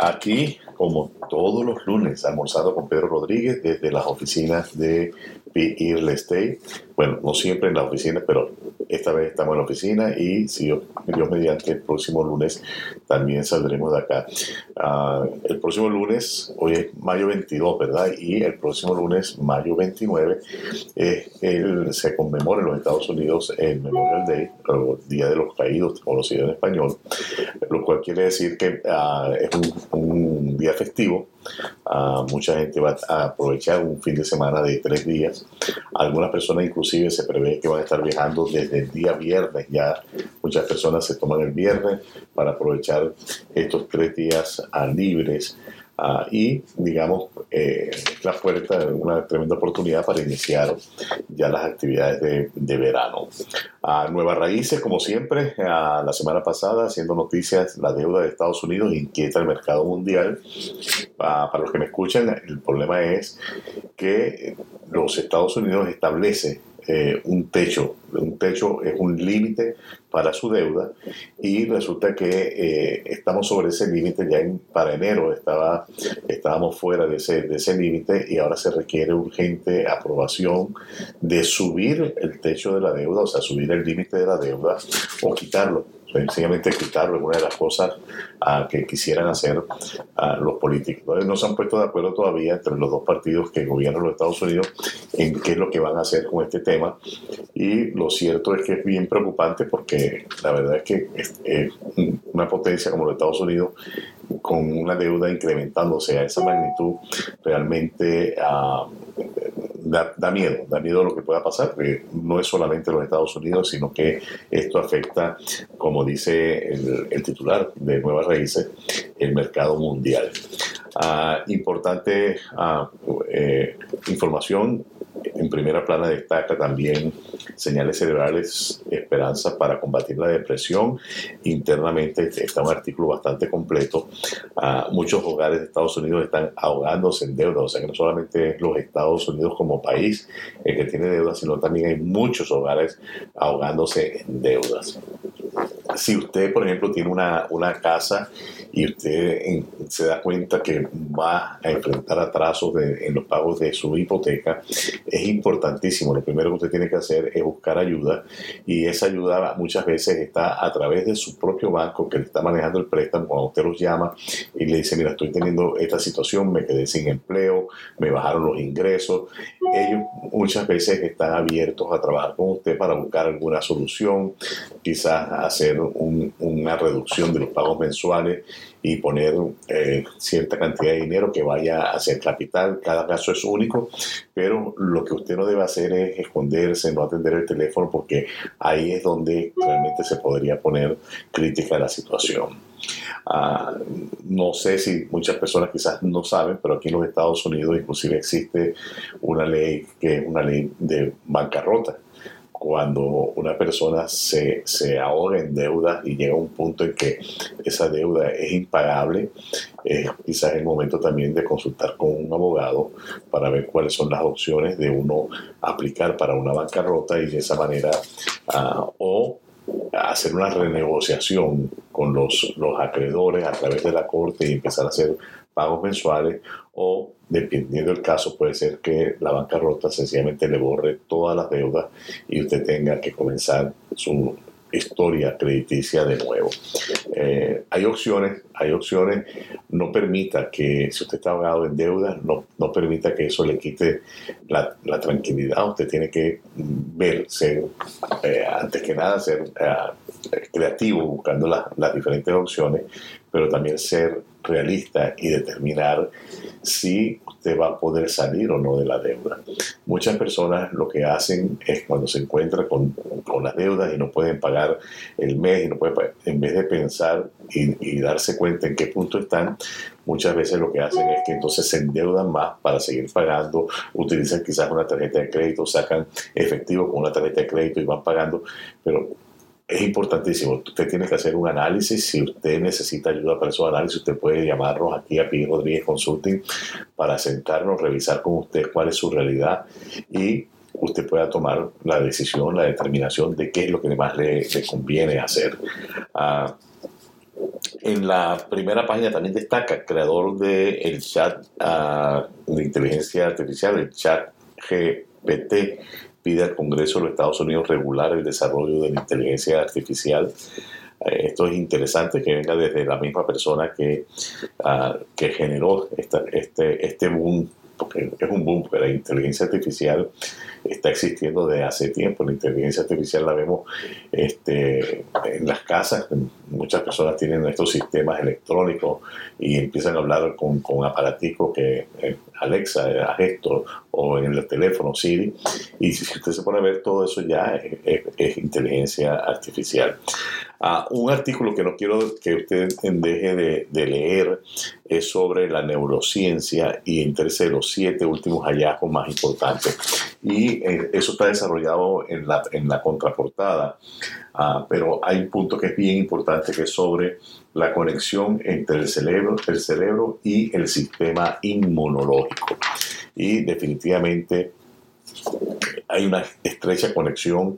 Aquí, como todos los lunes, almorzado con Pedro Rodríguez desde las oficinas de Real Estate. Bueno, no siempre en la oficina, pero esta vez estamos en la oficina y si Dios, mediante el próximo lunes también saldremos de acá. Ah, el próximo lunes, hoy es mayo 22, ¿verdad? Y el próximo lunes, mayo 29, se conmemora en los Estados Unidos el Memorial Day, el Día de los Caídos, conocido en español, lo cual quiere decir que ah, es un, día festivo. Ah, mucha gente va a aprovechar un fin de semana de tres días. Algunas personas inclusive se prevé que van a estar viajando desde el día viernes. Ya muchas personas se toman el viernes para aprovechar estos tres días libres Ah, y, digamos, eh, la puerta una tremenda oportunidad para iniciar ya las actividades de, de verano. A Nuevas Raíces, como siempre, la semana pasada, haciendo noticias, la deuda de Estados Unidos inquieta el mercado mundial. para los que me escuchan, el problema es que los Estados Unidos establecen eh, un techo. Un techo es un límite para su deuda y resulta que eh, estamos sobre ese límite ya para enero estaba, estábamos fuera de ese, de ese límite y ahora se requiere urgente aprobación de subir el techo de la deuda, o sea, subir el límite de la deuda o quitarlo sencillamente quitarlo, una de las cosas ah, que quisieran hacer ah, los políticos. no se han puesto de acuerdo todavía entre los dos partidos que gobiernan los Estados Unidos en qué es lo que van a hacer con este tema. Y lo cierto es que es bien preocupante porque la verdad es que una potencia como los Estados Unidos con una deuda incrementándose a esa magnitud realmente ah, da, miedo, da miedo lo que pueda pasar, porque no es solamente los Estados Unidos, sino que esto afecta, como dice el, titular de Nuevas Raíces, el mercado mundial. Ah, importante ah, eh, información en primera plana destaca también señales cerebrales, esperanza para combatir la depresión. Internamente está un artículo bastante completo. Ah, muchos hogares de Estados Unidos están ahogándose en deuda, o sea que no solamente los Estados Unidos como país el que tiene deudas, sino también hay muchos hogares ahogándose en deudas. Si usted, por ejemplo, tiene una, una casa y usted se da cuenta que va a enfrentar atrasos en los pagos de su hipoteca, es importantísimo. Lo primero que usted tiene que hacer es buscar ayuda y esa ayuda muchas veces está a través de su propio banco que le está manejando el préstamo. Cuando usted los llama y le dice, mira, estoy teniendo esta situación, me quedé sin empleo, me bajaron los ingresos, ellos muchas veces están abiertos a trabajar con usted para buscar alguna solución, quizás hacer una reducción de los pagos mensuales y poner eh, cierta cantidad de dinero que vaya hacia el capital. Cada caso es único, pero lo que usted no debe hacer es esconderse, no atender el teléfono, porque ahí es donde realmente se podría poner crítica a la situación. Ah, no sé si muchas personas quizás no saben, pero aquí en los Estados Unidos inclusive existe una ley que es una ley de bancarrota cuando una persona se, se, ahoga en deuda y llega a un punto en que esa deuda es impagable, es quizás el momento también de consultar con un abogado para ver cuáles son las opciones de uno aplicar para una bancarrota y de esa manera uh, o hacer una renegociación con los, los acreedores a través de la corte y empezar a hacer pagos mensuales o, dependiendo del caso, puede ser que la bancarrota sencillamente le borre todas las deudas y usted tenga que comenzar su historia crediticia de nuevo. Eh, hay opciones, hay opciones. No permita que, si usted está ahogado en deudas, no, no permita que eso le quite la, la tranquilidad. Usted tiene que ver, ser, eh, antes que nada, ser eh, creativo buscando las diferentes opciones, pero también ser realista y determinar si usted va a poder salir o no de la deuda. Muchas personas lo que hacen es cuando se encuentran con, con las deudas y no pueden pagar el mes, y no pueden en vez de pensar y, y darse cuenta en qué punto están, muchas veces lo que hacen es que entonces se endeudan más para seguir pagando, utilizan quizás una tarjeta de crédito, sacan efectivo con una tarjeta de crédito y van pagando, pero es importantísimo. Usted tiene que hacer un análisis. Si usted necesita ayuda para esos análisis, usted puede llamarnos aquí a Pi Rodríguez Consulting para sentarnos, revisar con usted cuál es su realidad y usted pueda tomar la decisión, la determinación de qué es lo que más le, conviene hacer. Ah, en la primera página también destaca, creador del el chat uh, de inteligencia artificial, el chat GPT, pide al Congreso de los Estados Unidos regular el desarrollo de la inteligencia artificial. Eh, esto es interesante que venga desde la misma persona que, uh, que generó esta, este, este boom porque es un boom, porque la inteligencia artificial está existiendo desde hace tiempo. La inteligencia artificial la vemos este, en las casas. Muchas personas tienen estos sistemas electrónicos y empiezan a hablar con, con aparaticos que eh, Alexa, a esto, o en el teléfono Siri. Y si usted se pone a ver todo eso ya es, inteligencia artificial. Ah, un artículo que no quiero que usted deje de, de, leer es sobre la neurociencia y entre los siete últimos hallazgos más importantes. Y eh, eso está desarrollado en la, en la contraportada, ah, pero hay un punto que es bien importante que es sobre la conexión entre el cerebro, el cerebro y el sistema inmunológico. Y definitivamente hay una estrecha conexión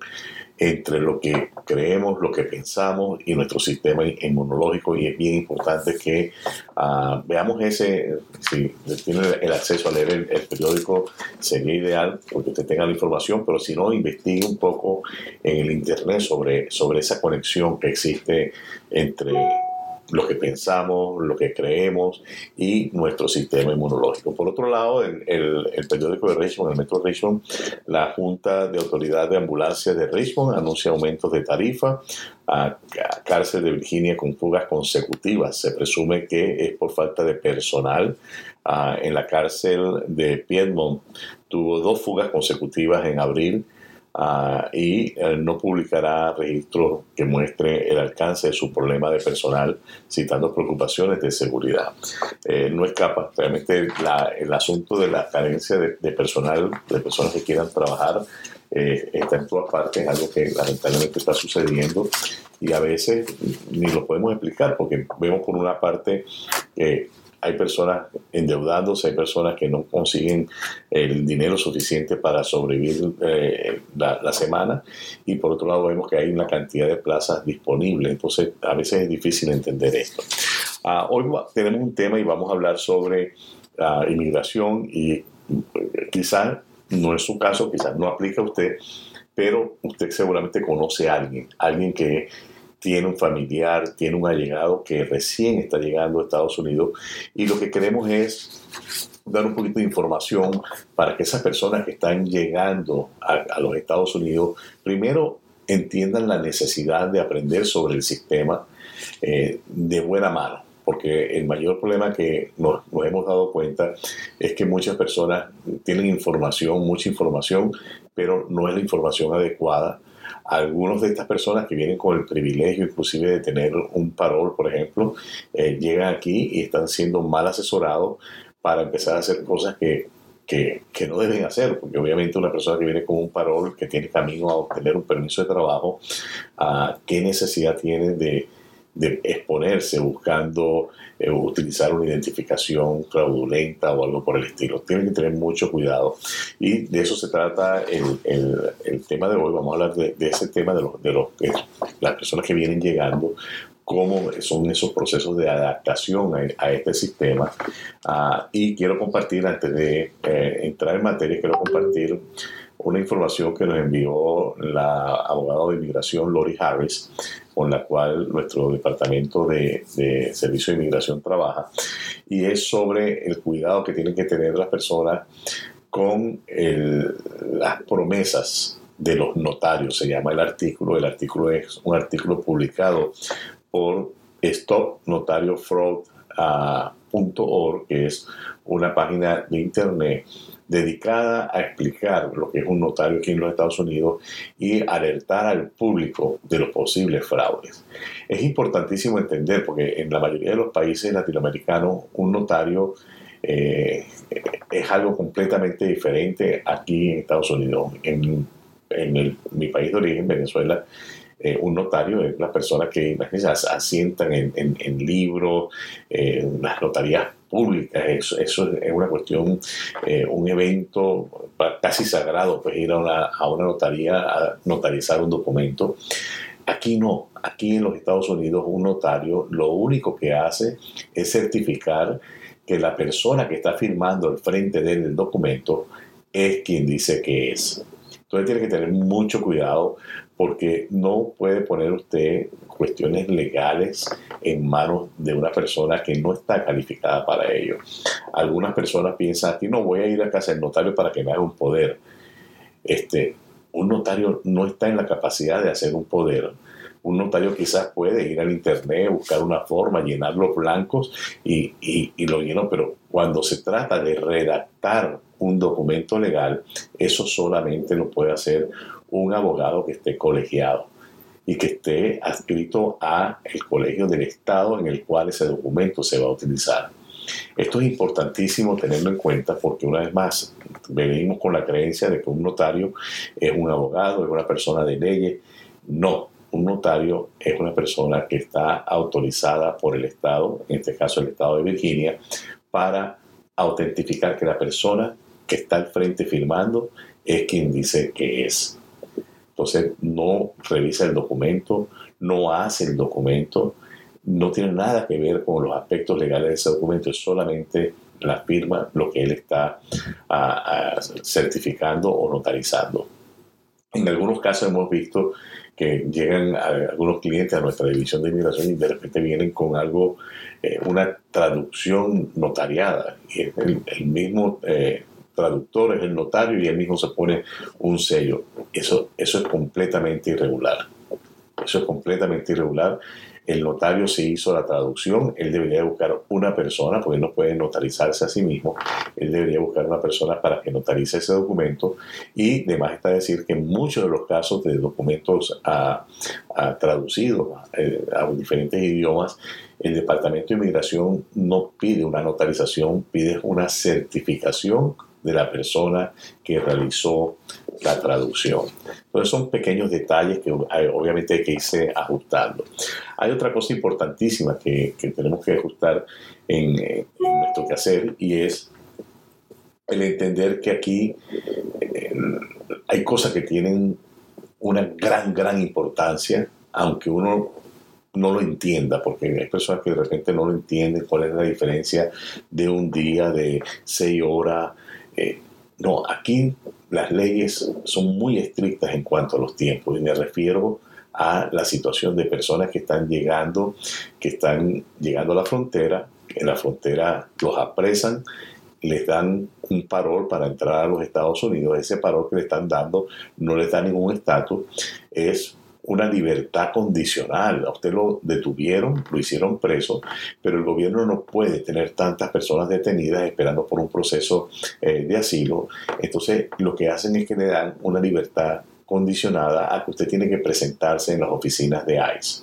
entre lo que creemos, lo que pensamos y nuestro sistema inmunológico y es bien importante que uh, veamos ese, si tiene el acceso a leer el, periódico sería ideal porque usted tenga la información, pero si no, investigue un poco en el internet sobre, sobre esa conexión que existe entre lo que pensamos, lo que creemos y nuestro sistema inmunológico. Por otro lado, en el, periódico de Richmond, el Metro Richmond, la Junta de Autoridad de Ambulancia de Richmond anuncia aumentos de tarifa a, cárcel de Virginia con fugas consecutivas. Se presume que es por falta de personal. Ah, en la cárcel de Piedmont tuvo dos fugas consecutivas en abril Ah, y eh, no publicará registros que muestre el alcance de su problema de personal, citando preocupaciones de seguridad. Eh, no escapa, realmente el asunto de la carencia de, personal, de personas que quieran trabajar, eh, está en todas partes, es algo que lamentablemente está sucediendo y a veces ni lo podemos explicar porque vemos por una parte que hay personas endeudándose, hay personas que no consiguen el dinero suficiente para sobrevivir eh, la, semana y por otro lado vemos que hay una cantidad de plazas disponibles, entonces a veces es difícil entender esto. Ah, hoy tenemos un tema y vamos a hablar sobre uh, inmigración y eh, quizás no es su caso, quizás no aplica a usted, pero usted seguramente conoce a alguien, alguien que tiene un familiar, tiene un allegado que recién está llegando a Estados Unidos y lo que queremos es dar un poquito de información para que esas personas que están llegando a, los Estados Unidos primero entiendan la necesidad de aprender sobre el sistema eh, de buena mano porque el mayor problema que nos, nos, hemos dado cuenta es que muchas personas tienen información, mucha información, pero no es la información adecuada algunos de estas personas que vienen con el privilegio inclusive de tener un parol, por ejemplo, eh, llegan aquí y están siendo mal asesorados para empezar a hacer cosas que, que, no deben hacer, porque obviamente una persona que viene con un parol, que tiene camino a obtener un permiso de trabajo, uh, ¿qué necesidad tiene de, de exponerse buscando eh, utilizar una identificación fraudulenta o algo por el estilo. Tienen que tener mucho cuidado. Y de eso se trata el, el, tema de hoy. Vamos a hablar de, ese tema de, los, de los, las personas que vienen llegando, cómo son esos procesos de adaptación a, este sistema. Ah, y quiero compartir, antes de eh, entrar en materia, quiero compartir una información que nos envió la abogada de inmigración Lori Harris, con la cual nuestro departamento de, servicio de inmigración trabaja, y es sobre el cuidado que tienen que tener las personas con las promesas de los notarios, se llama el artículo, el artículo es un artículo publicado por Stop Notario Fraud .org, que es una página de internet dedicada a explicar lo que es un notario aquí en los Estados Unidos y alertar al público de los posibles fraudes. Es importantísimo entender, porque en la mayoría de los países latinoamericanos un notario eh, es algo completamente diferente aquí en Estados Unidos. En, mi país de origen, Venezuela, eh, un notario es la persona que asientan en, en, libros, en las notarías públicas. Eso, eso es una cuestión, eh, un evento casi sagrado, pues ir a una, a una notaría a notarizar un documento. Aquí no, aquí en los Estados Unidos un notario lo único que hace es certificar que la persona que está firmando al frente del documento es quien dice que es. Entonces tiene que tener mucho cuidado porque no puede poner usted cuestiones legales en manos de una persona que no está calificada para ello. Algunas personas piensan, aquí no voy a ir a casa del notario para que me haga un poder. Este, un notario no está en la capacidad de hacer un poder. Un notario quizás puede ir al internet, buscar una forma, llenar los blancos y, y lo lleno, pero cuando se trata de redactar un documento legal, eso solamente lo puede hacer un abogado que esté colegiado y que esté adscrito a el colegio del Estado en el cual ese documento se va a utilizar. Esto es importantísimo tenerlo en cuenta porque una vez más venimos con la creencia de que un notario es un abogado, es una persona de leyes. No, un notario es una persona que está autorizada por el Estado, en este caso el Estado de Virginia, para autentificar que la persona que está al frente firmando es quien dice que es. Entonces no revisa el documento, no hace el documento, no tiene nada que ver con los aspectos legales de ese documento, es solamente la firma lo que él está ah, ah, certificando o notarizando. En algunos casos hemos visto que llegan algunos clientes a nuestra división de inmigración y de repente vienen con algo, eh, una traducción notariada. Y el, mismo eh, traductor, es el notario y él mismo se pone un sello. Eso, eso es completamente irregular. Eso es completamente irregular el notario se hizo la traducción, él debería buscar una persona, porque no puede notarizarse a sí mismo, él debería buscar una persona para que notarice ese documento y además está decir que en muchos de los casos de documentos a, traducidos eh, a diferentes idiomas, el Departamento de Inmigración no pide una notarización, pide una certificación de la persona que realizó la traducción. Entonces son pequeños detalles que obviamente hay que irse ajustando. Hay otra cosa importantísima que, tenemos que ajustar en, en, nuestro quehacer y es el entender que aquí eh, hay cosas que tienen una gran, gran importancia, aunque uno no lo entienda, porque hay personas que de repente no lo entienden cuál es la diferencia de un día de seis horas eh, no, aquí las leyes son muy estrictas en cuanto a los tiempos y me refiero a la situación de personas que están llegando, que están llegando a la frontera, en la frontera los apresan, les dan un parol para entrar a los Estados Unidos, ese parol que le están dando no les da ningún estatus, es una libertad condicional. A usted lo detuvieron, lo hicieron preso, pero el gobierno no puede tener tantas personas detenidas esperando por un proceso eh, de asilo. Entonces, lo que hacen es que le dan una libertad condicionada a que usted tiene que presentarse en las oficinas de ICE.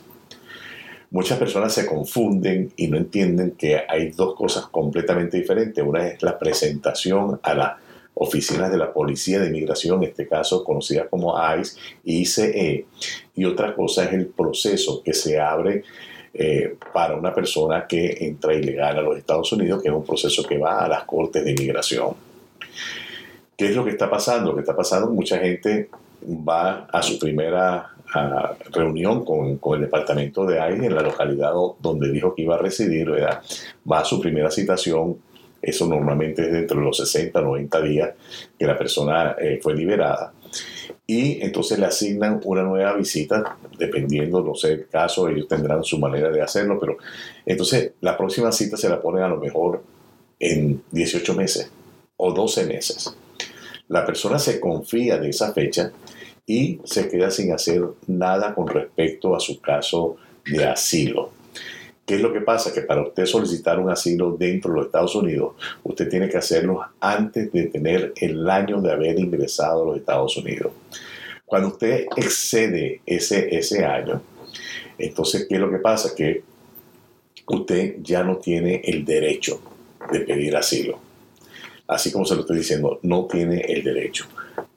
Muchas personas se confunden y no entienden que hay dos cosas completamente diferentes. Una es la presentación a la oficinas de la Policía de Inmigración, en este caso conocida como ICE y ICE, y otra cosa es el proceso que se abre eh, para una persona que entra ilegal a los Estados Unidos, que es un proceso que va a las Cortes de Inmigración. ¿Qué es lo que está pasando? Lo que está pasando, mucha gente va a su primera reunión con, con, el departamento de ICE en la localidad donde dijo que iba a residir, ¿verdad? va a su primera citación eso normalmente es dentro de los 60, 90 días que la persona eh, fue liberada. Y entonces le asignan una nueva visita, dependiendo, no sé el caso, ellos tendrán su manera de hacerlo, pero entonces la próxima cita se la ponen a lo mejor en 18 meses o 12 meses. La persona se confía de esa fecha y se queda sin hacer nada con respecto a su caso de asilo. ¿Qué es lo que pasa? Que para usted solicitar un asilo dentro de los Estados Unidos, usted tiene que hacerlo antes de tener el año de haber ingresado a los Estados Unidos. Cuando usted excede ese, ese año, entonces, ¿qué es lo que pasa? Que usted ya no tiene el derecho de pedir asilo. Así como se lo estoy diciendo, no tiene el derecho.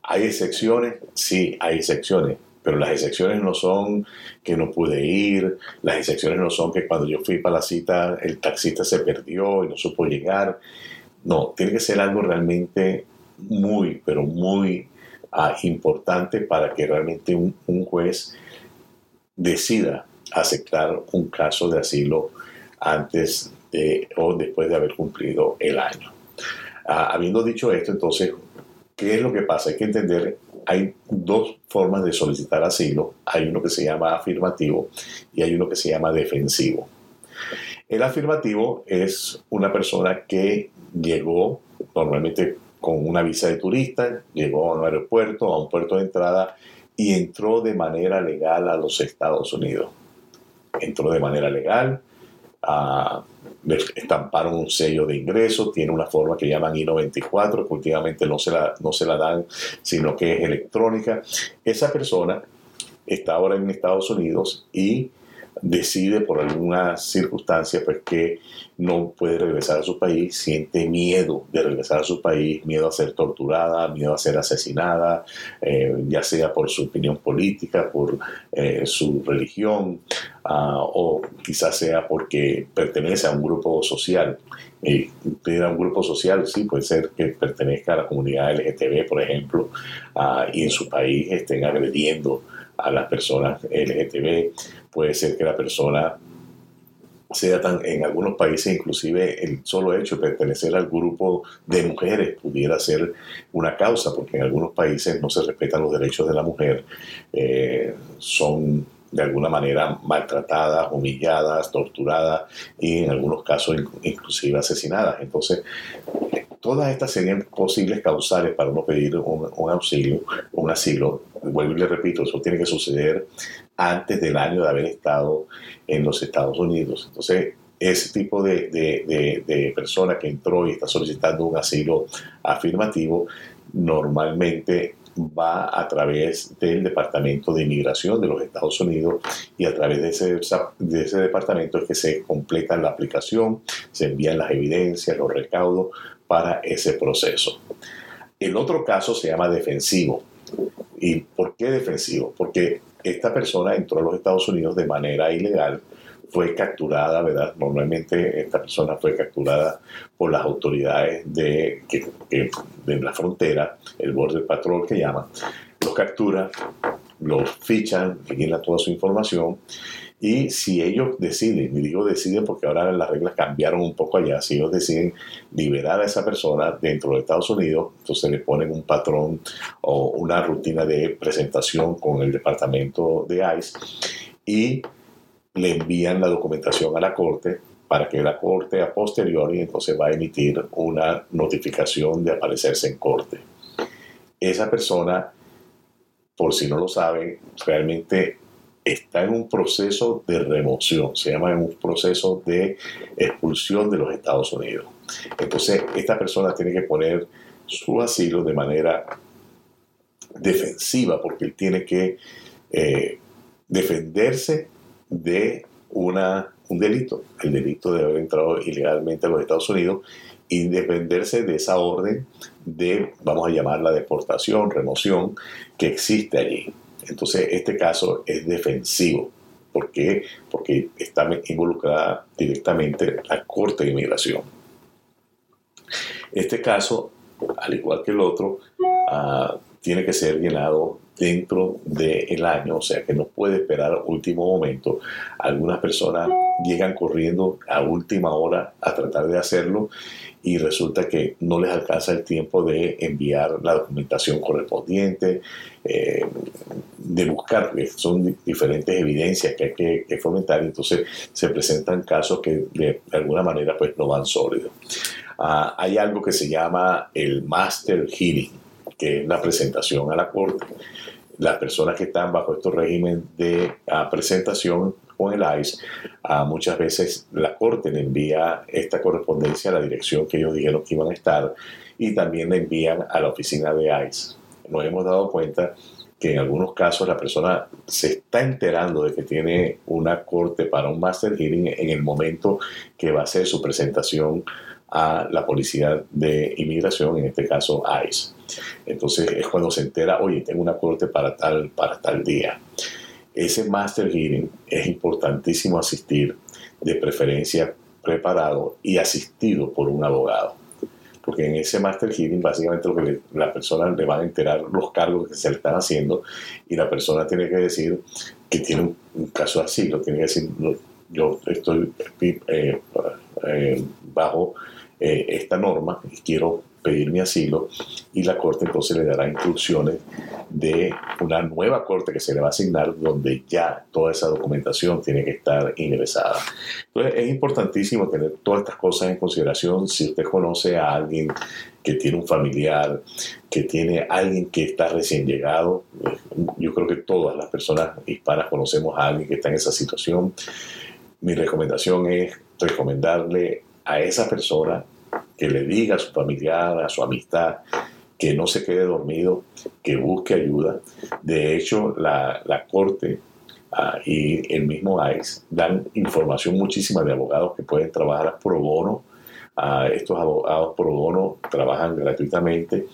¿Hay excepciones? Sí, hay excepciones pero las excepciones no son que no pude ir, las excepciones no son que cuando yo fui para la cita el taxista se perdió y no supo llegar. No, tiene que ser algo realmente muy, pero muy ah, importante para que realmente un, juez decida aceptar un caso de asilo antes de, o después de haber cumplido el año. Ah, habiendo dicho esto, entonces, ¿qué es lo que pasa? Hay que entender, hay dos formas de solicitar asilo. Hay uno que se llama afirmativo y hay uno que se llama defensivo. El afirmativo es una persona que llegó normalmente con una visa de turista, llegó a un aeropuerto, a un puerto de entrada y entró de manera legal a los Estados Unidos. Entró de manera legal, a, estamparon un sello de ingreso, tiene una forma que llaman I-94, que últimamente no se, la, no se la dan, sino que es electrónica. Esa persona está ahora en Estados Unidos y decide por alguna circunstancia pues que no puede regresar a su país, siente miedo de regresar a su país, miedo a ser torturada, miedo a ser asesinada, eh, ya sea por su opinión política, por eh, su religión, ah, o quizás sea porque pertenece a un grupo social. Y a un grupo social, sí, puede ser que pertenezca a la comunidad LGTB, por ejemplo, ah, y en su país estén agrediendo a las personas LGTB, puede ser que la persona sea tan, en algunos países inclusive el solo hecho de pertenecer al grupo de mujeres pudiera ser una causa, porque en algunos países no se respetan los derechos de la mujer, eh, son de alguna manera maltratadas, humilladas, torturadas y en algunos casos inclusive asesinadas. Entonces, todas estas serían posibles causales para uno pedir un, un auxilio, un asilo. Vuelvo y le repito, eso tiene que suceder antes del año de haber estado en los Estados Unidos. Entonces, ese tipo de, de, de, persona que entró y está solicitando un asilo afirmativo, normalmente va a través del Departamento de Inmigración de los Estados Unidos y a través de ese, de ese departamento es que se completa la aplicación, se envían las evidencias, los recaudos para ese proceso. El otro caso se llama defensivo. ¿Y por qué defensivo? Porque esta persona entró a los Estados Unidos de manera ilegal, fue capturada, ¿verdad? Normalmente esta persona fue capturada por las autoridades de, de la frontera, el Border Patrol que llaman, los captura, los fichan, llenan toda su información y si ellos deciden, y digo deciden porque ahora las reglas cambiaron un poco allá, si ellos deciden liberar a esa persona dentro de Estados Unidos, entonces le ponen un patrón o una rutina de presentación con el departamento de ICE y le envían la documentación a la corte para que la corte a posteriori entonces va a emitir una notificación de aparecerse en corte. Esa persona, por si no lo saben, realmente está en un proceso de remoción, se llama en un proceso de expulsión de los Estados Unidos. Entonces, esta persona tiene que poner su asilo de manera defensiva, porque él tiene que eh, defenderse de una, un delito, el delito de haber entrado ilegalmente a los Estados Unidos, y defenderse de esa orden de, vamos a llamarla deportación, remoción, que existe allí. Entonces, este caso es defensivo. ¿Por qué? Porque está involucrada directamente la Corte de Inmigración. Este caso, al igual que el otro, ah, tiene que ser llenado dentro del año, o sea que no puede esperar último momento. Algunas personas llegan corriendo a última hora a tratar de hacerlo y resulta que no les alcanza el tiempo de enviar la documentación correspondiente, eh, de buscar, son diferentes evidencias que hay que, fomentar, entonces se presentan casos que de alguna manera pues no van sólidos. Ah, hay algo que se llama el Master Hearing, que es la presentación a la corte. Las personas que están bajo estos régimen de ah, presentación con el ICE, ah, muchas veces la corte le envía esta correspondencia a la dirección que ellos dijeron que iban a estar y también le envían a la oficina de ICE. Nos hemos dado cuenta que en algunos casos la persona se está enterando de que tiene una corte para un master hearing en el momento que va a hacer su presentación a la policía de inmigración, en este caso ICE. Entonces es cuando se entera, oye, tengo una corte para tal, para tal día. Ese master hearing es importantísimo asistir, de preferencia preparado y asistido por un abogado. Porque en ese master hearing básicamente lo que la persona le va a enterar los cargos que se le están haciendo y la persona tiene que decir que tiene un, caso así, lo tiene que decir, yo estoy eh, eh, bajo eh, esta norma y quiero pedir mi asilo y la corte entonces le dará instrucciones de una nueva corte que se le va a asignar donde ya toda esa documentación tiene que estar ingresada. Entonces es importantísimo tener todas estas cosas en consideración si usted conoce a alguien que tiene un familiar, que tiene alguien que está recién llegado. Yo creo que todas las personas hispanas conocemos a alguien que está en esa situación. Mi recomendación es recomendarle a esa persona que le diga a su familiar, a su amistad, que no se quede dormido, que busque ayuda. De hecho, la, Corte ah, y el mismo ICE dan información muchísima de abogados que pueden trabajar pro bono. Uh, estos abogados pro bono trabajan gratuitamente,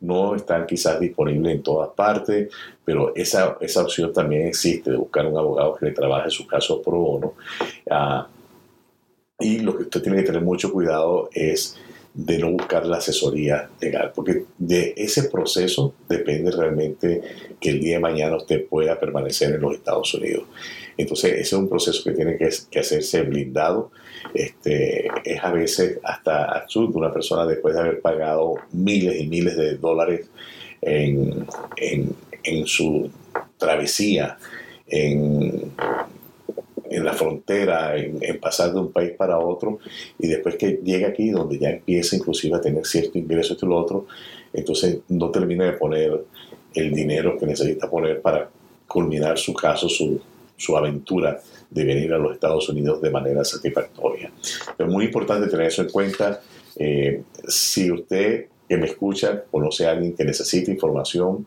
no están quizás disponibles en todas partes, pero esa, esa opción también existe de buscar un abogado que le trabaje su caso pro bono. Ah, y lo que usted tiene que tener mucho cuidado es de no buscar la asesoría legal, porque de ese proceso depende realmente que el día de mañana usted pueda permanecer en los Estados Unidos. Entonces, ese es un proceso que tiene que, hacerse blindado. Este, es a veces hasta absurdo una persona después de haber pagado miles y miles de dólares en, en, su travesía, en la frontera, en, pasar de un país para otro, y después que llega aquí, donde ya empieza inclusive a tener cierto ingreso, esto y lo otro, entonces no termina de poner el dinero que necesita poner para culminar su caso, su, su aventura de venir a los Estados Unidos de manera satisfactoria. Es muy importante tener eso en cuenta. Eh, si usted que me escucha conoce a alguien que necesita información,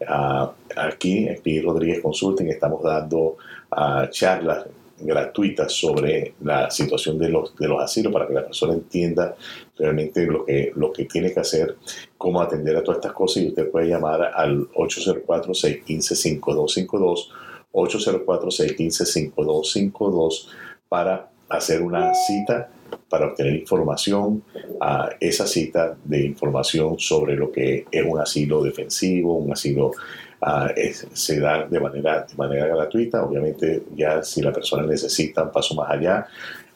uh, aquí en Rodríguez Consulting estamos dando uh, charlas gratuitas sobre la situación de los, de los asilos para que la persona entienda realmente lo que, lo que tiene que hacer, cómo atender a todas estas cosas. Y usted puede llamar al 804-615-5252, 804-615-5252 para hacer una cita para obtener información, a esa cita de información sobre lo que es un asilo defensivo, un asilo uh, se da de manera, de manera gratuita. Obviamente ya si la persona necesita un paso más allá,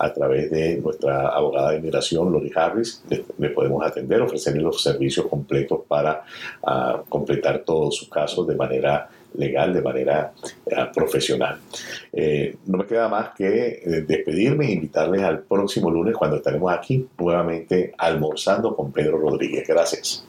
a través de nuestra abogada de inmigración, Lori Harris, le, podemos atender, ofrecerle los servicios completos para uh, completar todos sus casos de manera legal, de manera uh, profesional. Eh, no me queda más que eh, despedirme e invitarles al próximo lunes cuando estaremos aquí nuevamente almorzando con Pedro Rodríguez. Gracias.